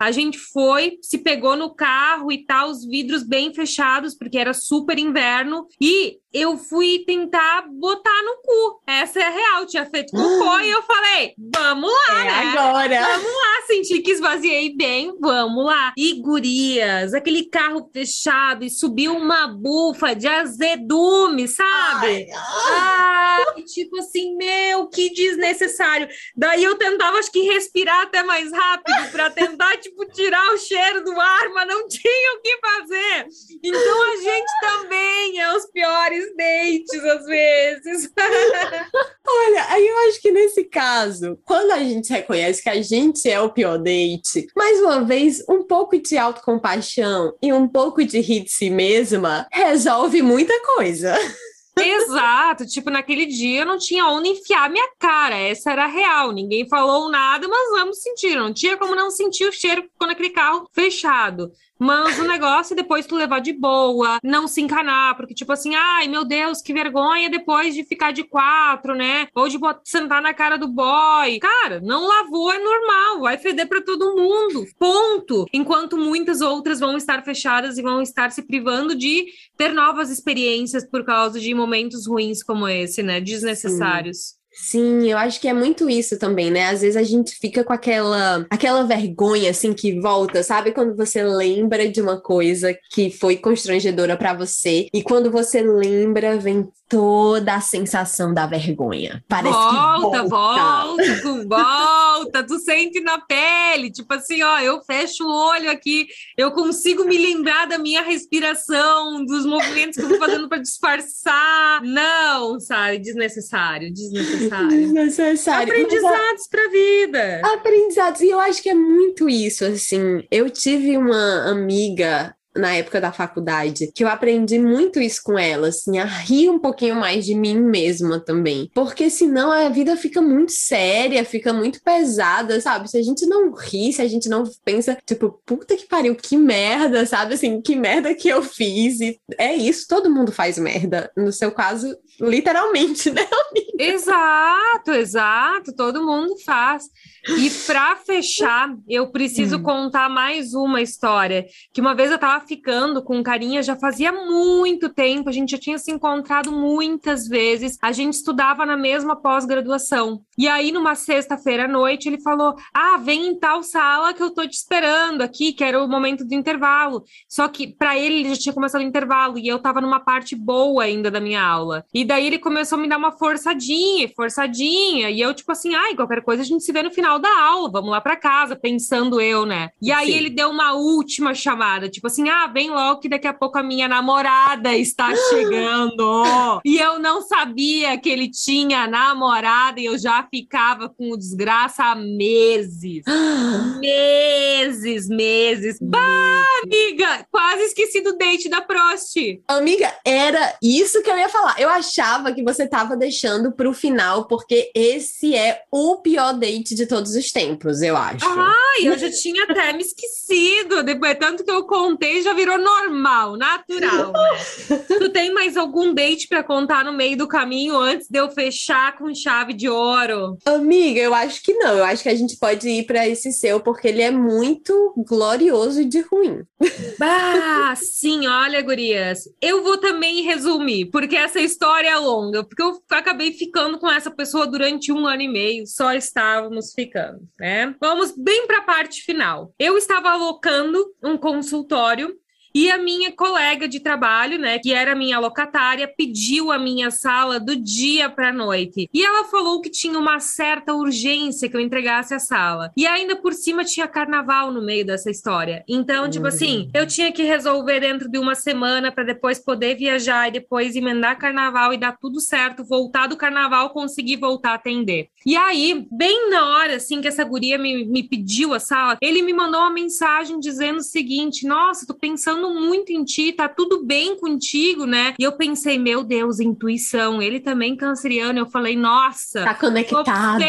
A gente foi, se pegou no carro e tal, os vidros bem fechados, porque era super inverno, e eu fui tentar botar no cu. Essa é a real. Tinha feito cocô e eu falei, vamos lá, É né? agora. Ah, senti que esvaziei bem, vamos lá. E gurias, aquele carro fechado e subiu uma bufa de azedume, sabe? Ai, Ah, tipo assim, meu, que desnecessário. Daí eu tentava, acho que, respirar até mais rápido tentar, tipo, tirar o cheiro do ar, mas não tinha o que fazer. Então a gente também é os piores dates, às vezes. Olha, aí eu acho que nesse nesse caso, quando a gente reconhece que a gente é o pior date, mais uma vez, um pouco de autocompaixão e um pouco de rir de si mesma resolve muita coisa. Exato, tipo, naquele dia eu não tinha onde enfiar minha cara, essa era a real. Ninguém falou nada, mas vamos sentir. Não tinha como não sentir o cheiro quando aquele carro fechado. Mas o negócio é depois tu levar de boa, não se encanar, porque tipo assim, ai meu Deus, que vergonha depois de ficar de quatro, né? Ou de sentar na cara do boy. Cara, não lavou, é normal, vai feder para todo mundo. Ponto. Enquanto muitas outras vão estar fechadas e vão estar se privando de ter novas experiências por causa de momentos ruins como esse, né? Desnecessários. Sim. Sim, eu acho que é muito isso também, né? Às vezes a gente fica com aquela, aquela vergonha assim que volta, sabe? Quando você lembra de uma coisa que foi constrangedora para você e quando você lembra vem toda a sensação da vergonha. Parece volta, que volta, volta, volta, tu sente na pele, tipo assim, ó, eu fecho o olho aqui, eu consigo me lembrar da minha respiração, dos movimentos que eu tô fazendo para disfarçar. Não, sabe, desnecessário, desnecessário. Desnecessário. Aprendizados para vida. Aprendizados, e eu acho que é muito isso, assim. Eu tive uma amiga na época da faculdade, que eu aprendi muito isso com ela, assim, a rir um pouquinho mais de mim mesma também. Porque senão a vida fica muito séria, fica muito pesada, sabe? Se a gente não ri, se a gente não pensa, tipo, puta que pariu, que merda, sabe? Assim, que merda que eu fiz. E é isso, todo mundo faz merda. No seu caso, literalmente, né, amiga? Exato, exato, todo mundo faz. E para fechar, eu preciso hum. contar mais uma história. Que uma vez eu tava ficando com um carinha, já fazia muito tempo, a gente já tinha se encontrado muitas vezes, a gente estudava na mesma pós-graduação. E aí, numa sexta-feira à noite, ele falou: Ah, vem em tal sala que eu tô te esperando aqui, que era o momento do intervalo. Só que para ele, ele já tinha começado o intervalo e eu tava numa parte boa ainda da minha aula. E daí ele começou a me dar uma forçadinha, forçadinha. E eu, tipo assim, ai, qualquer coisa a gente se vê no final da aula, vamos lá para casa, pensando eu, né? E aí Sim. ele deu uma última chamada, tipo assim, ah, vem logo que daqui a pouco a minha namorada está chegando. e eu não sabia que ele tinha namorada e eu já ficava com o desgraça há meses. meses, meses. Bah, amiga! Quase esqueci do date da Prost. Amiga, era isso que eu ia falar. Eu achava que você tava deixando pro final, porque esse é o pior date de todos os tempos, eu acho. Ai, eu já tinha até me esquecido. Depois, tanto que eu contei, já virou normal, natural. Né? tu tem mais algum date para contar no meio do caminho antes de eu fechar com chave de ouro? Amiga, eu acho que não. Eu acho que a gente pode ir para esse seu, porque ele é muito glorioso e de ruim. Bah, sim, olha, gurias. Eu vou também resumir, porque essa história é longa. Porque eu acabei ficando com essa pessoa durante um ano e meio, só estávamos ficando, né? Vamos bem para a parte final. Eu estava alocando um consultório e a minha colega de trabalho, né, que era minha locatária, pediu a minha sala do dia para noite. E ela falou que tinha uma certa urgência que eu entregasse a sala. E ainda por cima tinha carnaval no meio dessa história. Então, tipo assim, uhum. eu tinha que resolver dentro de uma semana para depois poder viajar e depois emendar carnaval e dar tudo certo, voltar do carnaval, conseguir voltar a atender. E aí, bem na hora, assim, que essa guria me, me pediu a sala, ele me mandou uma mensagem dizendo o seguinte: Nossa, tô pensando muito em ti, tá tudo bem contigo, né? E eu pensei, meu Deus, intuição, ele também canceriano. Eu falei, nossa, tá conectado.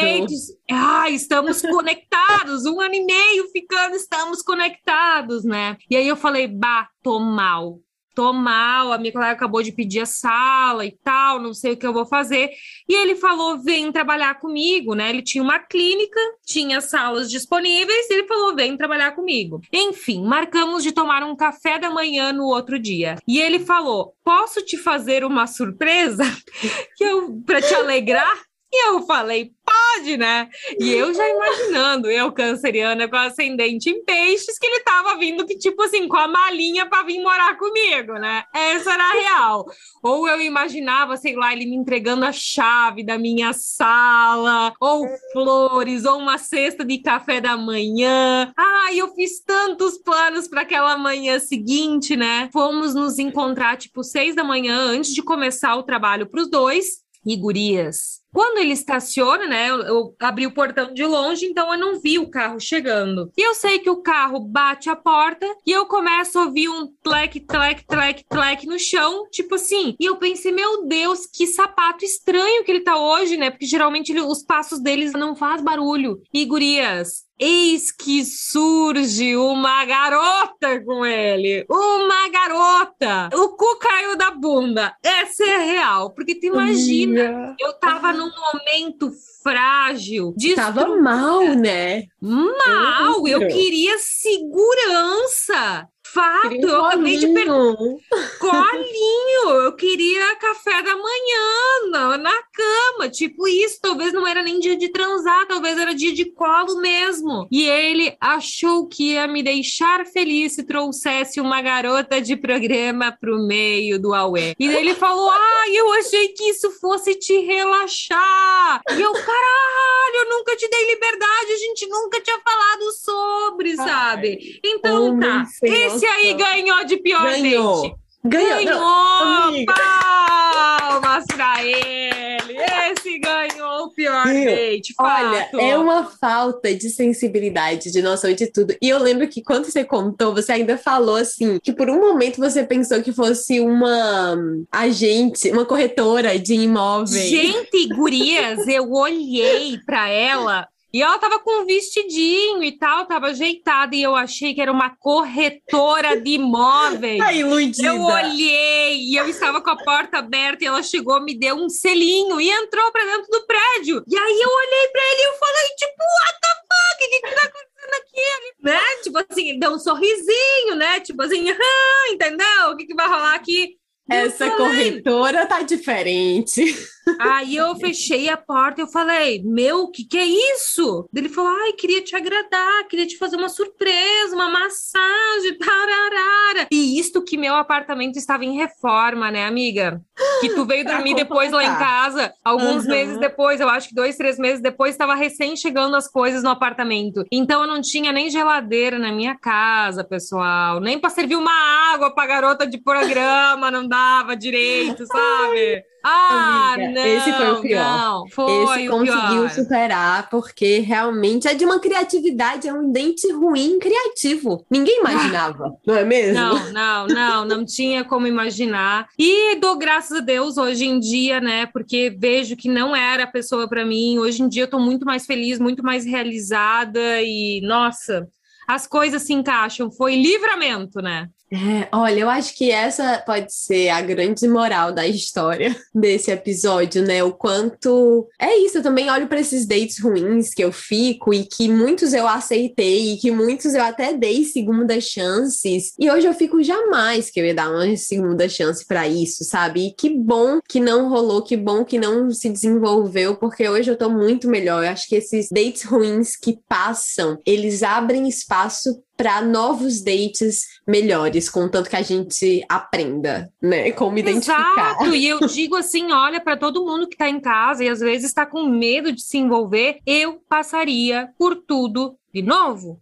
Ah, estamos conectados, um ano e meio ficando, estamos conectados, né? E aí eu falei, bah, tô mal, tô mal, a minha colega acabou de pedir a sala e tal, não sei o que eu vou fazer. E ele falou: vem trabalhar comigo, né? Ele tinha uma clínica, tinha salas disponíveis, e ele falou: vem trabalhar comigo. Enfim, marcamos de tomar um café da manhã no outro dia. E ele falou: posso te fazer uma surpresa que eu para te alegrar? E eu falei, pode, né? E eu já imaginando, eu canceriana com ascendente em peixes, que ele tava vindo que, tipo assim, com a malinha para vir morar comigo, né? Essa era a real. Ou eu imaginava, sei lá, ele me entregando a chave da minha sala, ou flores, ou uma cesta de café da manhã. Ai, eu fiz tantos planos para aquela manhã seguinte, né? Fomos nos encontrar, tipo, seis da manhã, antes de começar o trabalho para os dois. E gurias, Quando ele estaciona, né? Eu, eu, abri o portão de longe, então eu não vi o carro chegando. E eu sei que o carro bate a porta e eu começo a ouvir um tlec, tlec, tlec, tlec no chão, tipo assim. E eu pensei, meu Deus, que sapato estranho que ele tá hoje, né? Porque geralmente ele, os passos deles não faz barulho. E gurias, Eis que surge uma garota com ele. Uma garota. O cu caiu da bunda. Essa é real. Porque tu imagina, eu tava num momento frágil. Tava mal, né? Mal. Eu queria segurança. Fato, eu acabei de perguntar. Colinho, eu queria café da manhã na, na cama, tipo isso. Talvez não era nem dia de transar, talvez era dia de colo mesmo. E ele achou que ia me deixar feliz se trouxesse uma garota de programa pro meio do Aue. E ele falou: Ai, eu achei que isso fosse te relaxar. E eu, caralho, eu nunca te dei liberdade, a gente nunca tinha falado sobre, sabe? Então tá. Esse aí ganhou de pior ganhou. date. Ganhou! Ganhou! Palmas pra ele! Esse ganhou o pior Meu, date, Olha, é uma falta de sensibilidade, de noção de tudo. E eu lembro que quando você contou, você ainda falou assim, que por um momento você pensou que fosse uma agente, uma corretora de imóveis. Gente, gurias, eu olhei pra ela e ela tava com um vestidinho e tal, tava ajeitada, e eu achei que era uma corretora de imóveis. Tá iludida. Eu olhei e eu estava com a porta aberta e ela chegou, me deu um selinho e entrou pra dentro do prédio. E aí eu olhei pra ele e eu falei, tipo, what the fuck? O que, que tá acontecendo aqui? Né? Tipo assim, ele deu um sorrisinho, né? Tipo assim, ah, entendeu? O que, que vai rolar aqui? Essa corretora tá diferente. Aí eu fechei a porta e eu falei, meu, o que, que é isso? Ele falou, ai, queria te agradar, queria te fazer uma surpresa, uma massagem, tararara. E isto que meu apartamento estava em reforma, né, amiga? Que tu veio dormir depois lá em casa, alguns uhum. meses depois, eu acho que dois, três meses depois, estava recém chegando as coisas no apartamento. Então eu não tinha nem geladeira na minha casa, pessoal, nem para servir uma água pra garota de programa, não dava direito, sabe? Ah, Amiga, não, esse foi o pior. Não, foi esse conseguiu pior. superar porque realmente é de uma criatividade, é um dente ruim criativo. Ninguém imaginava, não é mesmo? Não, não, não, não tinha como imaginar. E dou graças a Deus hoje em dia, né? Porque vejo que não era a pessoa para mim. Hoje em dia eu tô muito mais feliz, muito mais realizada e nossa, as coisas se encaixam. Foi livramento, né? É, olha, eu acho que essa pode ser a grande moral da história desse episódio, né? O quanto. É isso, eu também olho para esses dates ruins que eu fico e que muitos eu aceitei e que muitos eu até dei segundas chances. E hoje eu fico jamais que eu ia dar uma segunda chance para isso, sabe? E que bom que não rolou, que bom que não se desenvolveu, porque hoje eu tô muito melhor. Eu acho que esses dates ruins que passam, eles abrem espaço para novos dates melhores, contanto que a gente aprenda, né? Como identificar. Exato, e eu digo assim, olha para todo mundo que está em casa e às vezes está com medo de se envolver, eu passaria por tudo de novo.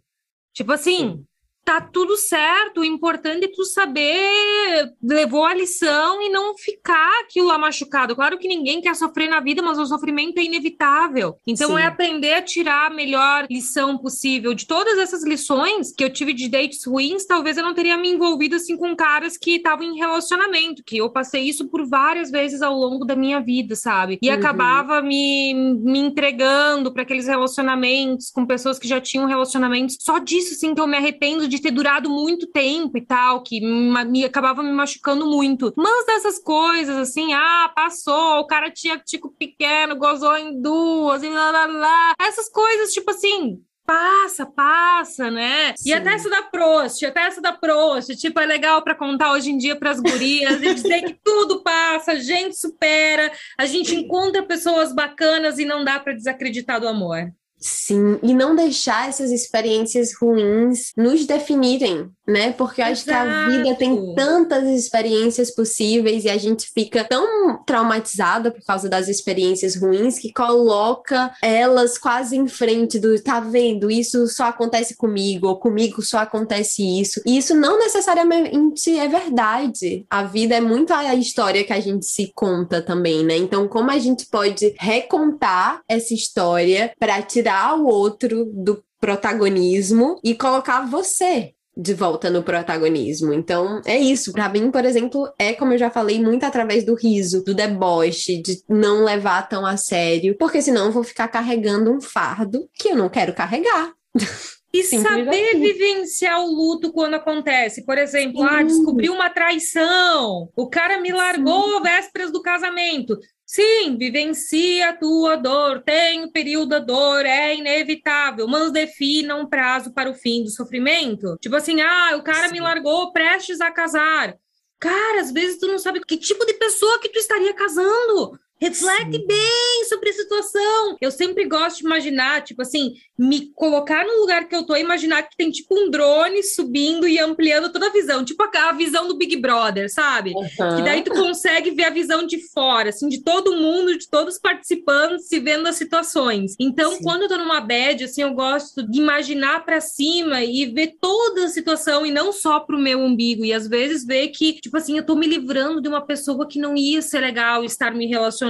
Tipo assim, Sim tá tudo certo. O importante é tu saber, levou a lição e não ficar aquilo lá machucado. Claro que ninguém quer sofrer na vida, mas o sofrimento é inevitável. Então Sim. é aprender a tirar a melhor lição possível. De todas essas lições que eu tive de dates ruins, talvez eu não teria me envolvido assim com caras que estavam em relacionamento, que eu passei isso por várias vezes ao longo da minha vida, sabe? E uhum. acabava me, me entregando para aqueles relacionamentos com pessoas que já tinham relacionamentos. Só disso, assim, que eu me arrependo de de ter durado muito tempo e tal, que me, me acabava me machucando muito. Mas dessas coisas, assim, ah, passou, o cara tinha tico pequeno, gozou em duas, e lá, lá, lá. Essas coisas, tipo assim, passa, passa, né? Sim. E até essa da Prost, até essa da Prost, tipo, é legal para contar hoje em dia para as gurias e dizer que tudo passa, a gente supera, a gente encontra pessoas bacanas e não dá para desacreditar do amor. Sim, e não deixar essas experiências ruins nos definirem, né? Porque eu acho Exato. que a vida tem tantas experiências possíveis e a gente fica tão traumatizada por causa das experiências ruins que coloca elas quase em frente do tá vendo, isso só acontece comigo, ou comigo só acontece isso. E isso não necessariamente é verdade. A vida é muito a história que a gente se conta também, né? Então, como a gente pode recontar essa história para tirar o outro do protagonismo e colocar você de volta no protagonismo. Então, é isso. Para mim, por exemplo, é como eu já falei, muito através do riso, do deboche, de não levar tão a sério, porque senão eu vou ficar carregando um fardo que eu não quero carregar. E saber assim. vivenciar o luto quando acontece. Por exemplo, ah, descobri uma traição, o cara me largou Sim. vésperas do casamento. Sim, vivencia a tua dor, tem o período da dor, é inevitável, mas defina um prazo para o fim do sofrimento. Tipo assim, ah, o cara Sim. me largou prestes a casar. Cara, às vezes tu não sabe que tipo de pessoa que tu estaria casando. Reflete Sim. bem sobre a situação. Eu sempre gosto de imaginar, tipo assim, me colocar no lugar que eu tô e imaginar que tem tipo um drone subindo e ampliando toda a visão, tipo a, a visão do Big Brother, sabe? Uhum. Que daí tu consegue ver a visão de fora, assim, de todo mundo, de todos os participantes se vendo as situações. Então, Sim. quando eu tô numa bad, assim, eu gosto de imaginar para cima e ver toda a situação e não só pro meu umbigo. E às vezes ver que, tipo assim, eu tô me livrando de uma pessoa que não ia ser legal estar me relacionando.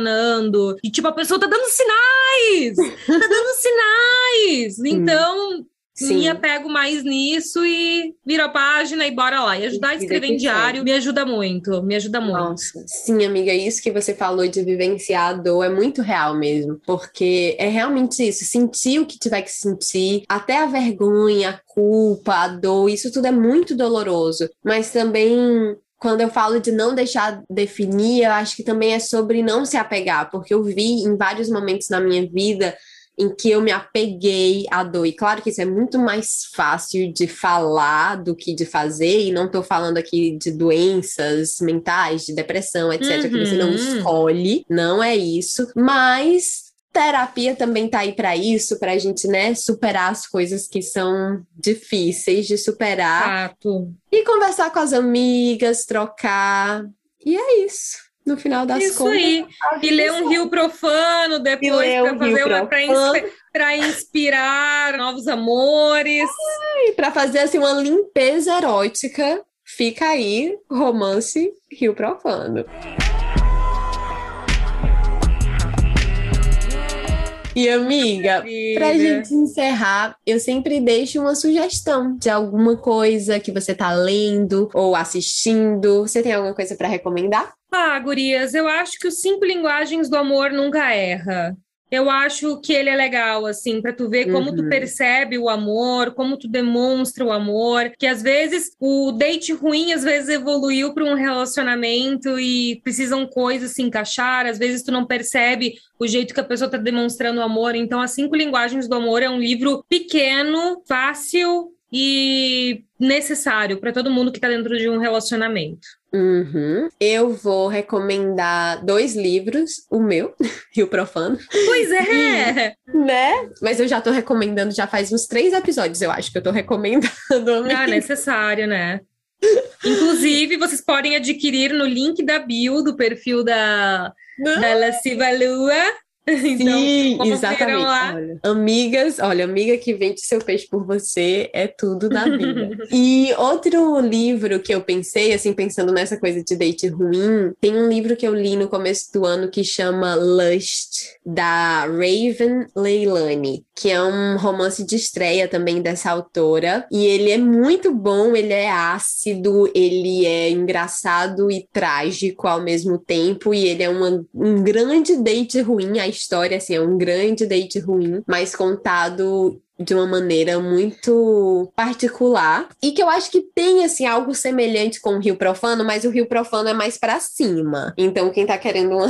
E, tipo, a pessoa tá dando sinais! tá dando sinais! Então, Sim. me apego mais nisso e viro a página e bora lá. E ajudar a escrever em diário me ajuda muito, me ajuda muito. Nossa, sim, amiga, isso que você falou de vivenciar a dor é muito real mesmo, porque é realmente isso, sentir o que tiver que sentir, até a vergonha, a culpa, a dor, isso tudo é muito doloroso, mas também quando eu falo de não deixar definir, eu acho que também é sobre não se apegar, porque eu vi em vários momentos na minha vida em que eu me apeguei à dor. E claro que isso é muito mais fácil de falar do que de fazer, e não estou falando aqui de doenças mentais, de depressão, etc., uhum. que você não uhum. escolhe, não é isso, mas terapia também tá aí para isso, para a gente, né, superar as coisas que são difíceis de superar. Exato. E conversar com as amigas, trocar. E é isso no final das Isso contas. Isso aí. E ler um rio profano depois para fazer uma para inspirar novos amores. Para fazer assim uma limpeza erótica. Fica aí, romance Rio Profano. E amiga, para gente encerrar, eu sempre deixo uma sugestão de alguma coisa que você tá lendo ou assistindo. Você tem alguma coisa para recomendar? Ah, gurias, eu acho que os cinco linguagens do amor nunca erra. Eu acho que ele é legal, assim, para tu ver como uhum. tu percebe o amor, como tu demonstra o amor, que às vezes o date ruim às vezes evoluiu para um relacionamento e precisam coisas se encaixar, às vezes tu não percebe o jeito que a pessoa está demonstrando o amor. Então, As Cinco Linguagens do Amor é um livro pequeno, fácil e necessário para todo mundo que está dentro de um relacionamento. Uhum. Eu vou recomendar dois livros, o meu e o Profano. Pois é! Né? Mas eu já tô recomendando, já faz uns três episódios, eu acho que eu tô recomendando. Ah, necessário, né? Inclusive, vocês podem adquirir no link da bio do perfil da, da Lasciva Lua Então, Sim, exatamente. Olha, amigas, olha, amiga que vende seu peixe por você é tudo na vida. e outro livro que eu pensei, assim, pensando nessa coisa de date ruim, tem um livro que eu li no começo do ano que chama Lust, da Raven Leilani, que é um romance de estreia também dessa autora. E ele é muito bom, ele é ácido, ele é engraçado e trágico ao mesmo tempo, e ele é uma, um grande date ruim. A história, assim, é um grande date ruim, mas contado de uma maneira muito particular e que eu acho que tem assim algo semelhante com o Rio Profano, mas o Rio Profano é mais para cima. Então quem tá querendo uma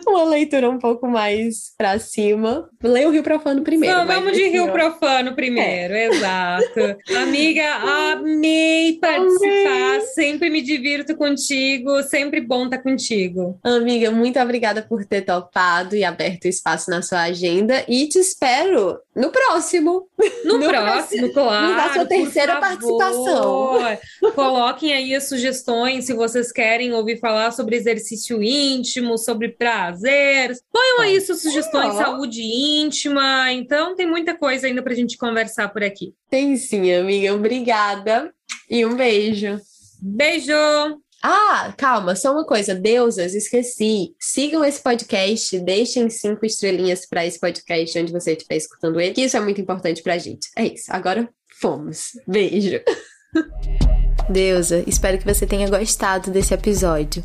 uma leitura um pouco mais pra cima. Leia o Rio Profano primeiro. Não, vamos de Rio Profano primeiro, é. exato. Amiga, amei participar, amei. sempre me divirto contigo, sempre bom estar contigo. Amiga, muito obrigada por ter topado e aberto espaço na sua agenda e te espero no próximo. No, no próximo, claro. Na sua terceira participação. Coloquem aí as sugestões se vocês querem ouvir falar sobre exercício íntimo, sobre prazer. Ponham aí suas sugestões, saúde íntima. Então, tem muita coisa ainda pra gente conversar por aqui. Tem sim, amiga. Obrigada. E um beijo. Beijo! Ah, calma, só uma coisa, deusas, esqueci. Sigam esse podcast, deixem cinco estrelinhas para esse podcast onde você estiver escutando ele, que isso é muito importante pra gente. É isso, agora fomos. Beijo. Deusa, espero que você tenha gostado desse episódio.